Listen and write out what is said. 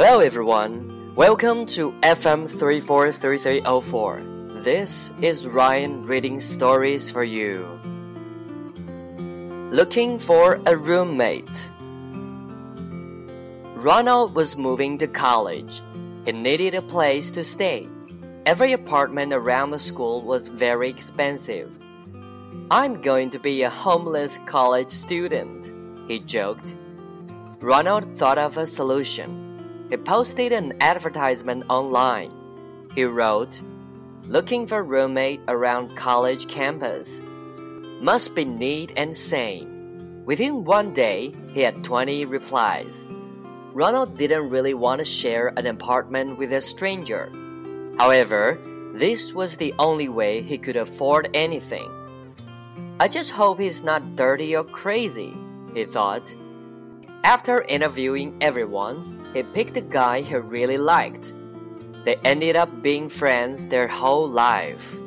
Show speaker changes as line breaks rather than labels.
Hello everyone, welcome to FM 343304. This is Ryan reading stories for you. Looking for a roommate. Ronald was moving to college. He needed a place to stay. Every apartment around the school was very expensive. I'm going to be a homeless college student, he joked. Ronald thought of a solution. He posted an advertisement online. He wrote, Looking for roommate around college campus. Must be neat and sane. Within one day, he had 20 replies. Ronald didn't really want to share an apartment with a stranger. However, this was the only way he could afford anything. I just hope he's not dirty or crazy, he thought. After interviewing everyone, he picked a guy he really liked. They ended up being friends their whole life.